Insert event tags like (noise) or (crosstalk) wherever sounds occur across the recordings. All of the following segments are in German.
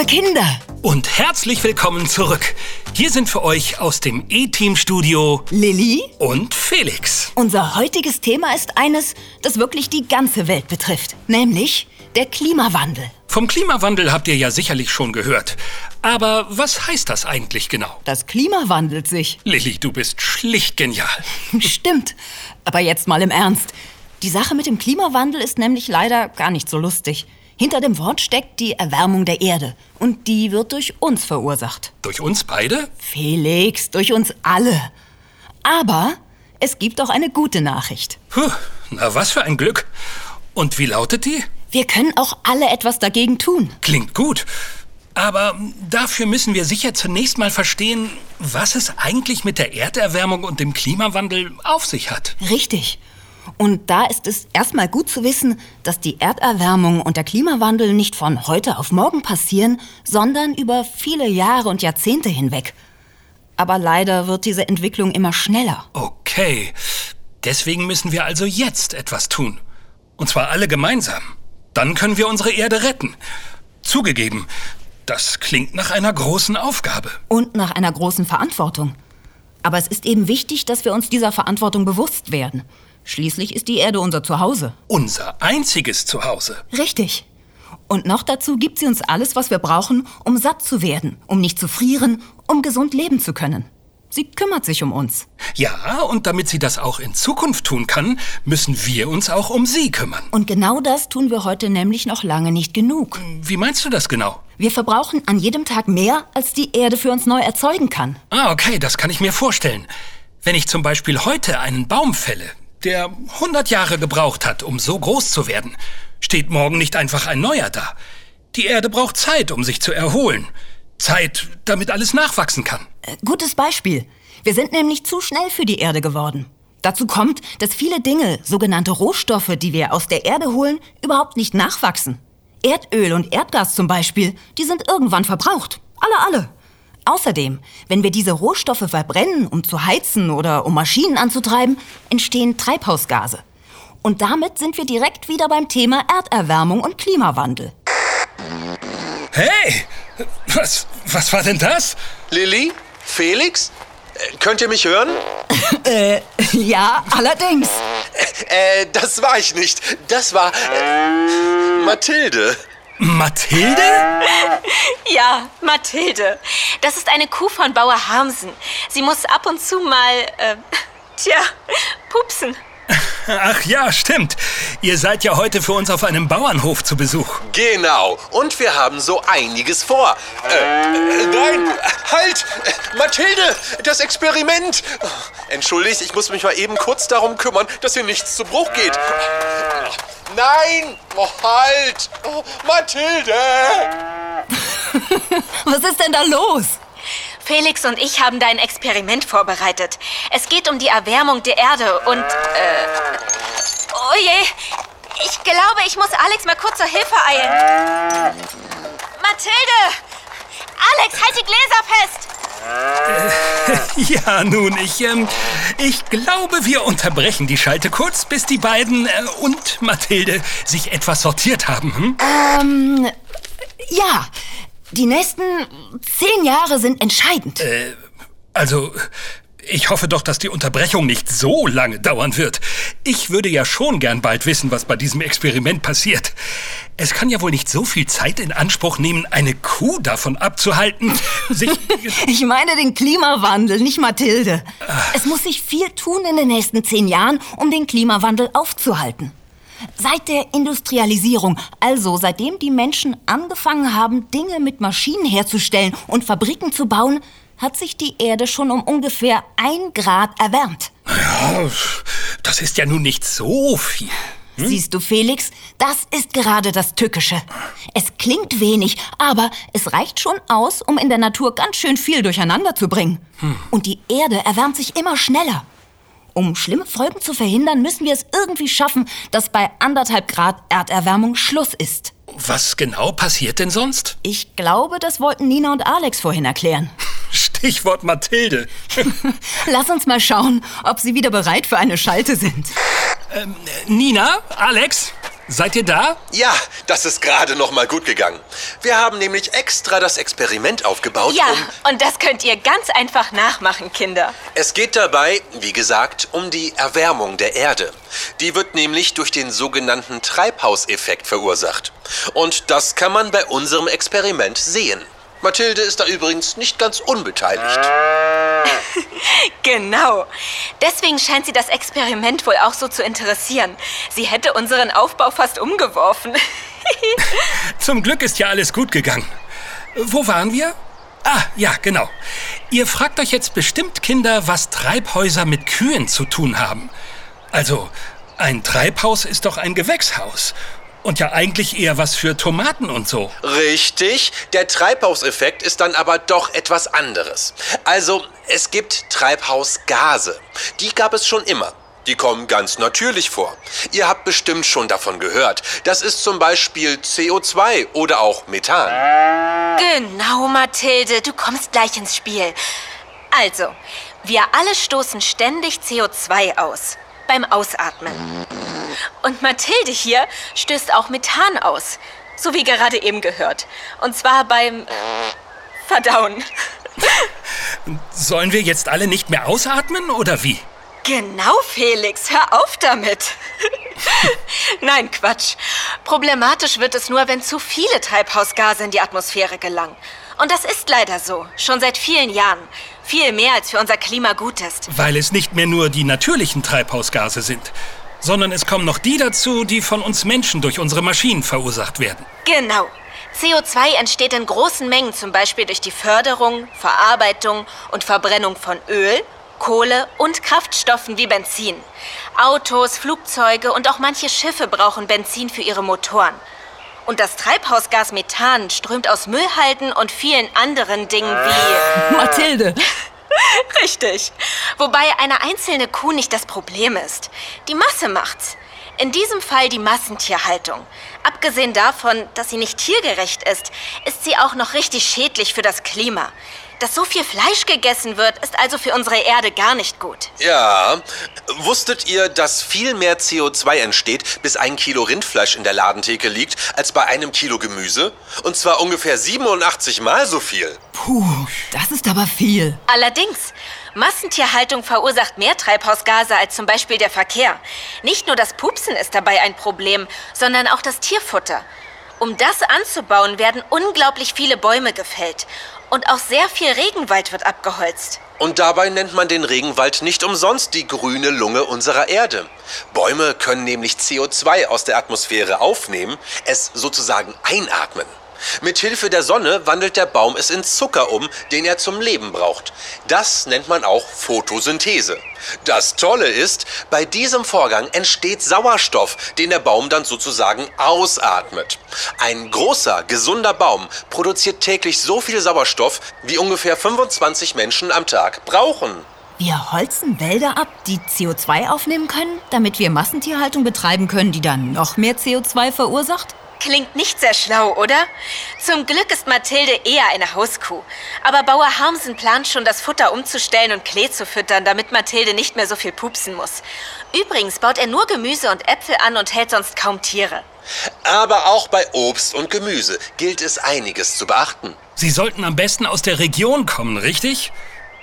liebe Kinder. Und herzlich willkommen zurück. Hier sind für euch aus dem E-Team-Studio Lilly, und Felix. unser heutiges Thema ist eines, das wirklich die ganze Welt betrifft, nämlich der Klimawandel. Vom Klimawandel habt ihr ja sicherlich schon gehört. Aber was heißt das eigentlich genau? Das Klima wandelt sich. Lilly, du bist schlicht genial. (laughs) Stimmt. Aber jetzt mal im Ernst. Die Sache mit dem Klimawandel ist nämlich leider gar nicht so lustig. Hinter dem Wort steckt die Erwärmung der Erde. Und die wird durch uns verursacht. Durch uns beide? Felix, durch uns alle. Aber es gibt auch eine gute Nachricht. Puh, na was für ein Glück. Und wie lautet die? Wir können auch alle etwas dagegen tun. Klingt gut. Aber dafür müssen wir sicher zunächst mal verstehen, was es eigentlich mit der Erderwärmung und dem Klimawandel auf sich hat. Richtig. Und da ist es erstmal gut zu wissen, dass die Erderwärmung und der Klimawandel nicht von heute auf morgen passieren, sondern über viele Jahre und Jahrzehnte hinweg. Aber leider wird diese Entwicklung immer schneller. Okay, deswegen müssen wir also jetzt etwas tun. Und zwar alle gemeinsam. Dann können wir unsere Erde retten. Zugegeben, das klingt nach einer großen Aufgabe. Und nach einer großen Verantwortung. Aber es ist eben wichtig, dass wir uns dieser Verantwortung bewusst werden. Schließlich ist die Erde unser Zuhause. Unser einziges Zuhause. Richtig. Und noch dazu gibt sie uns alles, was wir brauchen, um satt zu werden, um nicht zu frieren, um gesund leben zu können. Sie kümmert sich um uns. Ja, und damit sie das auch in Zukunft tun kann, müssen wir uns auch um sie kümmern. Und genau das tun wir heute nämlich noch lange nicht genug. Wie meinst du das genau? Wir verbrauchen an jedem Tag mehr, als die Erde für uns neu erzeugen kann. Ah, okay, das kann ich mir vorstellen. Wenn ich zum Beispiel heute einen Baum fälle, der 100 Jahre gebraucht hat, um so groß zu werden, steht morgen nicht einfach ein neuer da. Die Erde braucht Zeit, um sich zu erholen. Zeit, damit alles nachwachsen kann. Äh, Gutes Beispiel. Wir sind nämlich zu schnell für die Erde geworden. Dazu kommt, dass viele Dinge, sogenannte Rohstoffe, die wir aus der Erde holen, überhaupt nicht nachwachsen. Erdöl und Erdgas zum Beispiel, die sind irgendwann verbraucht. Alle, alle. Außerdem, wenn wir diese Rohstoffe verbrennen, um zu heizen oder um Maschinen anzutreiben, entstehen Treibhausgase. Und damit sind wir direkt wieder beim Thema Erderwärmung und Klimawandel. Hey! Was, was war denn das? Lilly? Felix? Äh, Könnt ihr mich hören? (laughs) Ja, allerdings. Äh, das war ich nicht. Das war äh, Mathilde. Mathilde? (laughs) Ja, Mathilde. Das ist eine Kuh von Bauer Harmsen. Sie muss ab und zu mal, äh, (laughs) tja, pupsen. (laughs) Ach ja, stimmt. Ihr seid ja heute für uns auf einem Bauernhof zu Besuch. Genau. Und wir haben so einiges vor. Äh, äh, nein, halt! Mathilde, das Experiment! Entschuldigt, ich muss mich mal eben kurz darum kümmern, dass hier nichts zu Bruch geht. Nein! Oh, halt! Oh, Mathilde! (laughs) Was ist denn da los? Felix und ich haben da ein Experiment vorbereitet. Es geht um die Erwärmung der Erde und, äh, oh je, ich glaube, ich muss Alex mal kurz zur Hilfe eilen. Mathilde! Alex, halt die Gläser fest! (laughs) Ja, nun, ich, ähm, ich glaube, wir unterbrechen die Schalte kurz, bis die beiden äh, und Mathilde sich etwas sortiert haben. Hm? Ähm, ja, die nächsten zehn Jahre sind entscheidend. Also, ich hoffe doch, dass die Unterbrechung nicht so lange dauern wird. Ich würde ja schon gern bald wissen, was bei diesem Experiment passiert. Es kann ja wohl nicht so viel Zeit in Anspruch nehmen, eine Kuh davon abzuhalten, sich... (laughs) Ich meine den Klimawandel, nicht Mathilde. Es muss sich viel tun in den nächsten zehn Jahren, um den Klimawandel aufzuhalten. Seit der Industrialisierung, also seitdem die Menschen angefangen haben, Dinge mit Maschinen herzustellen und Fabriken zu bauen, hat sich die Erde schon um ungefähr ein Grad erwärmt. Ja, das ist ja nun nicht so viel. Siehst du, Felix, das ist gerade das Tückische. Es klingt wenig, aber es reicht schon aus, um in der Natur ganz schön viel durcheinander zu bringen. Und die Erde erwärmt sich immer schneller. Um schlimme Folgen zu verhindern, müssen wir es irgendwie schaffen, dass bei anderthalb Grad Erderwärmung Schluss ist. Was genau passiert denn sonst? Ich glaube, das wollten Nina und Alex vorhin erklären. Stichwort Mathilde. (laughs) Lass uns mal schauen, ob sie wieder bereit für eine Schalte sind. Nina, Alex, Seid ihr da? Ja, das ist gerade noch mal gut gegangen. Wir haben nämlich extra das Experiment aufgebaut, Ja, um... und das könnt ihr ganz einfach nachmachen, Kinder. Es geht dabei, wie gesagt, um die Erwärmung der Erde. Die wird nämlich durch den sogenannten Treibhauseffekt verursacht. Und das kann man bei unserem Experiment sehen. Mathilde ist da übrigens nicht ganz unbeteiligt. (laughs) Genau. Deswegen scheint sie das Experiment wohl auch so zu interessieren. Sie hätte unseren Aufbau fast umgeworfen. (laughs) Zum Glück ist ja alles gut gegangen. Wo waren wir? Ah, ja, genau. Ihr fragt euch jetzt bestimmt, Kinder, was Treibhäuser mit Kühen zu tun haben. Also, ein Treibhaus ist doch ein Gewächshaus. Und ja eigentlich eher was für Tomaten und so. Richtig, der Treibhauseffekt ist dann aber doch etwas anderes. Also, es gibt Treibhausgase. Die gab es schon immer. Die kommen ganz natürlich vor. Ihr habt bestimmt schon davon gehört. Das ist zum Beispiel CO2 oder auch Methan. Genau, Mathilde, du kommst gleich ins Spiel. Also, wir alle stoßen ständig CO2 aus. Beim Ausatmen. Und Mathilde hier stößt auch Methan aus. So wie gerade eben gehört. Und zwar beim äh, Verdauen. (laughs) Sollen wir jetzt alle nicht mehr ausatmen oder wie? Genau, Felix, hör auf damit. (laughs) Nein, Quatsch. Problematisch wird es nur, wenn zu viele Treibhausgase in die Atmosphäre gelangen. Und das ist leider so, schon seit vielen Jahren. Viel mehr, als für unser Klima gut ist. Weil es nicht mehr nur die natürlichen Treibhausgase sind, sondern es kommen noch die dazu, die von uns Menschen durch unsere Maschinen verursacht werden. Genau. CO2 entsteht in großen Mengen zum Beispiel durch die Förderung, Verarbeitung und Verbrennung von Öl, Kohle und Kraftstoffen wie Benzin. Autos, Flugzeuge und auch manche Schiffe brauchen Benzin für ihre Motoren. Und das Treibhausgas Methan strömt aus Müllhalden und vielen anderen Dingen wie... Mathilde, (laughs) Richtig. Wobei eine einzelne Kuh nicht das Problem ist. Die Masse macht's. In diesem Fall die Massentierhaltung. Abgesehen davon, dass sie nicht tiergerecht ist, ist sie auch noch richtig schädlich für das Klima. Dass so viel Fleisch gegessen wird, ist also für unsere Erde gar nicht gut. Ja, wusstet ihr, dass viel mehr CO2 entsteht, bis ein Kilo Rindfleisch in der Ladentheke liegt, als bei einem Kilo Gemüse? Und zwar ungefähr 87 Mal so viel. puh, das ist aber viel. Allerdings, Massentierhaltung verursacht mehr Treibhausgase als zum Beispiel der Verkehr. Nicht nur das Pupsen ist dabei ein Problem, sondern auch das Tierfutter. Um das anzubauen, werden unglaublich viele Bäume gefällt. Und auch sehr viel Regenwald wird abgeholzt. Und dabei nennt man den Regenwald nicht umsonst die grüne Lunge unserer Erde. Bäume können nämlich CO2 aus der Atmosphäre aufnehmen, es sozusagen einatmen. Mit Hilfe der Sonne wandelt der Baum es in Zucker um, den er zum Leben braucht. Das nennt man auch Photosynthese. Das Tolle ist, bei diesem Vorgang entsteht Sauerstoff, den der Baum dann sozusagen ausatmet. Ein großer, gesunder Baum produziert täglich so viel Sauerstoff, wie ungefähr 25 Menschen am Tag brauchen. Wir holzen Wälder ab, die CO2 aufnehmen können, damit wir Massentierhaltung betreiben können, die dann noch mehr CO2 verursacht? Klingt nicht sehr schlau, oder? Zum Glück ist Mathilde eher eine Hauskuh. Aber Bauer Harmsen plant schon, das Futter umzustellen und Klee zu füttern, damit Mathilde nicht mehr so viel pupsen muss. Übrigens baut er nur Gemüse und Äpfel an und hält sonst kaum Tiere. Aber auch bei Obst und Gemüse gilt es einiges zu beachten. Sie sollten am besten aus der Region kommen, richtig?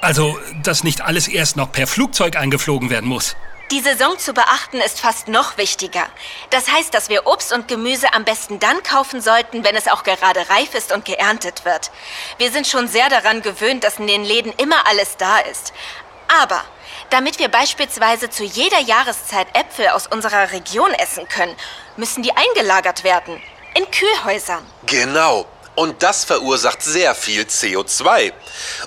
Also, dass nicht alles erst noch per Flugzeug eingeflogen werden muss. Die Saison zu beachten ist fast noch wichtiger. Das heißt, dass wir Obst und Gemüse am besten dann kaufen sollten, wenn es auch gerade reif ist und geerntet wird. Wir sind schon sehr daran gewöhnt, dass in den Läden immer alles da ist. Aber damit wir beispielsweise zu jeder Jahreszeit Äpfel aus unserer Region essen können, müssen die eingelagert werden. In Kühlhäusern. Genau. Und das verursacht sehr viel CO2.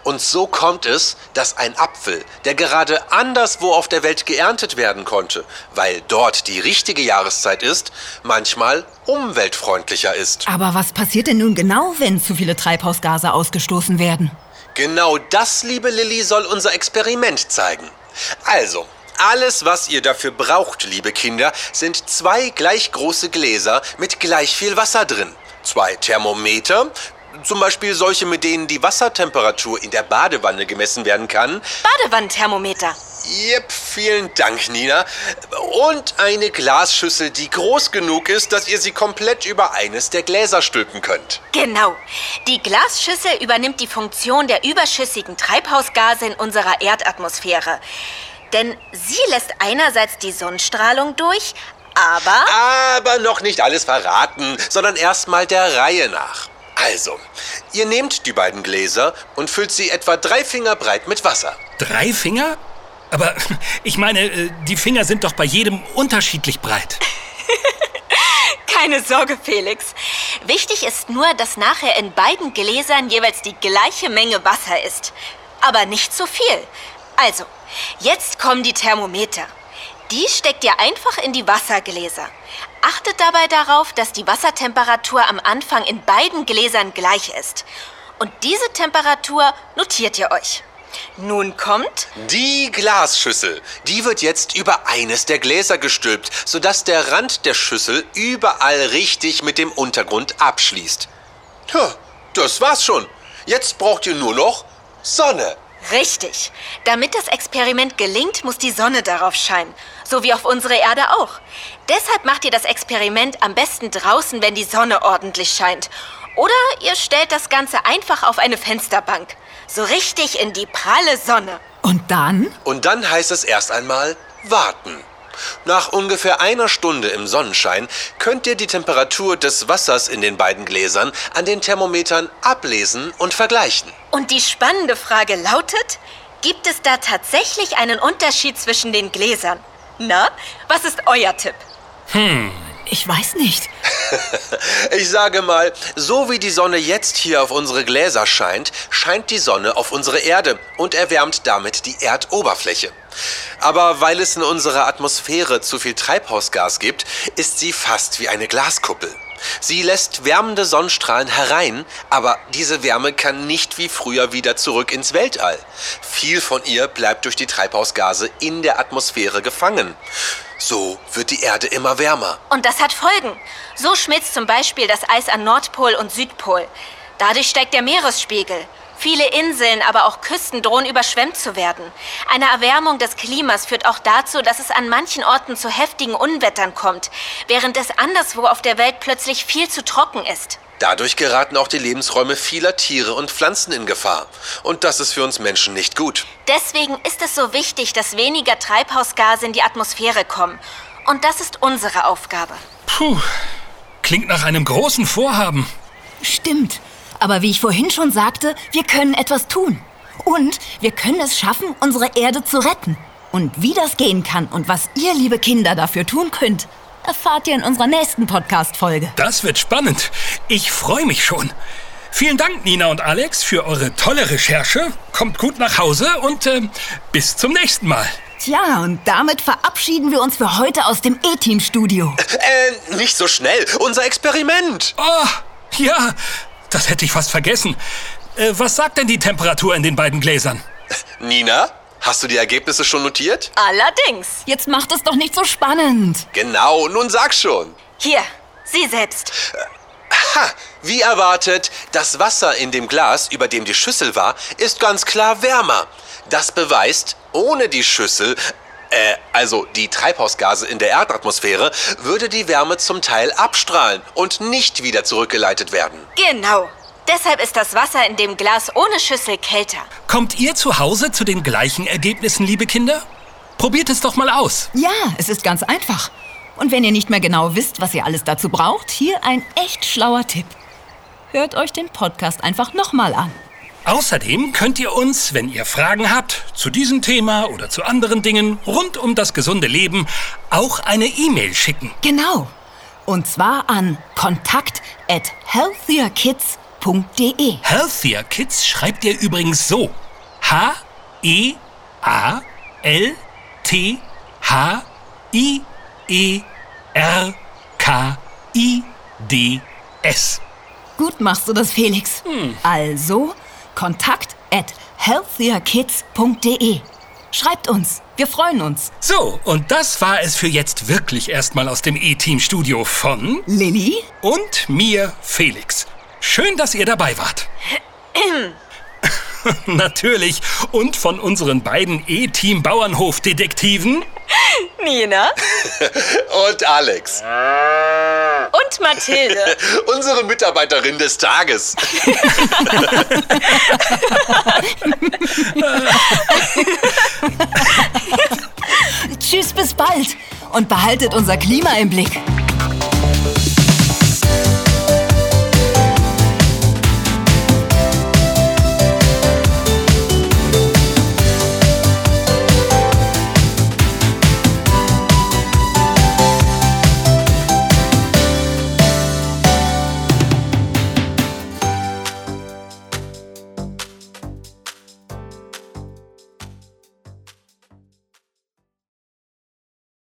Und so kommt es, dass ein Apfel, der gerade anderswo auf der Welt geerntet werden konnte, weil dort die richtige Jahreszeit ist, manchmal umweltfreundlicher ist. Aber was passiert denn nun genau, wenn zu viele Treibhausgase ausgestoßen werden? Genau das, liebe Lilly, soll unser Experiment zeigen. Also, alles, was ihr dafür braucht, liebe Kinder, sind zwei gleich große Gläser mit gleich viel Wasser drin. Zwei Thermometer, zum Beispiel solche, mit denen die Wassertemperatur in der Badewanne gemessen werden kann. Badewannenthermometer. Yep, vielen Dank, Nina. Und eine Glasschüssel, die groß genug ist, dass ihr sie komplett über eines der Gläser stülpen könnt. Genau. Die Glasschüssel übernimmt die Funktion der überschüssigen Treibhausgase in unserer Erdatmosphäre. Denn sie lässt einerseits die Sonnenstrahlung durch, aber... Aber noch nicht alles verraten, sondern erstmal der Reihe nach. Also, ihr nehmt die beiden Gläser und füllt sie etwa drei Finger breit mit Wasser. Drei Finger? Aber ich meine, äh, die Finger sind doch bei jedem unterschiedlich breit. (laughs) Keine Sorge, Felix. Wichtig ist nur, dass nachher in beiden Gläsern jeweils die gleiche Menge Wasser ist. Aber nicht zu viel. Also, jetzt kommen die Thermometer. Die steckt ihr einfach in die Wassergläser. Achtet dabei darauf, dass die Wassertemperatur am Anfang in beiden Gläsern gleich ist. Und diese Temperatur notiert ihr euch. Nun kommt Die Glasschüssel, die wird jetzt über eines der Gläser gestülpt, sodass der Rand der Schüssel überall richtig mit dem Untergrund abschließt. Tja, das war's schon. Jetzt braucht ihr nur noch Sonne. Richtig. Damit das Experiment gelingt, muss die Sonne darauf scheinen. So wie auf unsere Erde auch. Deshalb macht ihr das Experiment am besten draußen, wenn die Sonne ordentlich scheint. Oder ihr stellt das Ganze einfach auf eine Fensterbank. So richtig in die pralle Sonne. Und dann? Und dann heißt es erst einmal warten. Nach ungefähr einer Stunde im Sonnenschein könnt ihr die Temperatur des Wassers in den beiden Gläsern an den Thermometern ablesen und vergleichen. Und die spannende Frage lautet, gibt es da tatsächlich einen Unterschied zwischen den Gläsern? Na, was ist euer Tipp? Ich weiß nicht. (laughs) (laughs) Ich sage mal, so wie die Sonne jetzt hier auf unsere Gläser scheint, scheint die Sonne auf unsere Erde und erwärmt damit die Erdoberfläche. Aber weil es in unserer Atmosphäre zu viel Treibhausgas gibt, ist sie fast wie eine Glaskuppel. Sie lässt wärmende Sonnenstrahlen herein, aber diese Wärme kann nicht wie früher wieder zurück ins Weltall. Viel von ihr bleibt durch die Treibhausgase in der Atmosphäre gefangen. So wird die Erde immer wärmer. Und das hat Folgen. So schmilzt zum Beispiel das Eis an Nordpol und Südpol. Dadurch steigt der Meeresspiegel. Viele Inseln, aber auch Küsten drohen überschwemmt zu werden. Eine Erwärmung des Klimas führt auch dazu, dass es an manchen Orten zu heftigen Unwettern kommt, während es anderswo auf der Welt plötzlich viel zu trocken ist. Dadurch geraten auch die Lebensräume vieler Tiere und Pflanzen in Gefahr. Und das ist für uns Menschen nicht gut. Deswegen ist es so wichtig, dass weniger Treibhausgase in die Atmosphäre kommen. Und das ist unsere Aufgabe. Puh, klingt nach einem großen Vorhaben. Stimmt. Aber wie ich vorhin schon sagte, wir können etwas tun. Und wir können es schaffen, unsere Erde zu retten. Und wie das gehen kann und was ihr, liebe Kinder, dafür tun könnt, erfahrt ihr in unserer nächsten Podcast-Folge. Das wird spannend. Ich freue mich schon. Vielen Dank, Nina und Alex, für eure tolle Recherche. Kommt gut nach Hause und äh, bis zum nächsten Mal. Tja, und damit verabschieden wir uns für heute aus dem E-Team-Studio. Äh, nicht so schnell. Unser Experiment. Oh, ja, das hätte ich fast vergessen. Äh, was sagt denn die Temperatur in den beiden Gläsern? Nina, hast du die Ergebnisse schon notiert? Allerdings. Jetzt macht es doch nicht so spannend. Genau, nun sag schon. Hier, Sie selbst. Ha! Wie erwartet, das Wasser in dem Glas, über dem die Schüssel war, ist ganz klar wärmer. Das beweist, ohne die Schüssel, äh, also die Treibhausgase in der Erdatmosphäre, würde die Wärme zum Teil abstrahlen und nicht wieder zurückgeleitet werden. Genau. Deshalb ist das Wasser in dem Glas ohne Schüssel kälter. Kommt ihr zu Hause zu den gleichen Ergebnissen, liebe Kinder? Probiert es doch mal aus. Ja, es ist ganz einfach. Und wenn ihr nicht mehr genau wisst, was ihr alles dazu braucht, hier ein echt schlauer Tipp. Hört euch den Podcast einfach nochmal an. Außerdem könnt ihr uns, wenn ihr Fragen habt zu diesem Thema oder zu anderen Dingen rund um das gesunde Leben, auch eine E-Mail schicken. Genau. Und zwar an kontakt at healthierkids.de. Healthier Kids schreibt ihr übrigens so. E H-E-A-L-T-H-I-E-R-K-I-D-S. Gut machst du das, Felix. Also kontakt at healthierkids.de. Schreibt uns. Wir freuen uns. So, und das war es für jetzt wirklich erstmal aus dem E-Team-Studio von Lilly? und mir, Felix. Schön, dass ihr dabei wart. (clears throat) (laughs) Natürlich. Und von unseren beiden E-Team-Bauernhof-Detektiven. (laughs) Nina. Und Alex. Und Mathilde. (laughs) Unsere Mitarbeiterin des Tages. (laughs) Tschüss, bis bald. Und behaltet unser Klima im Blick.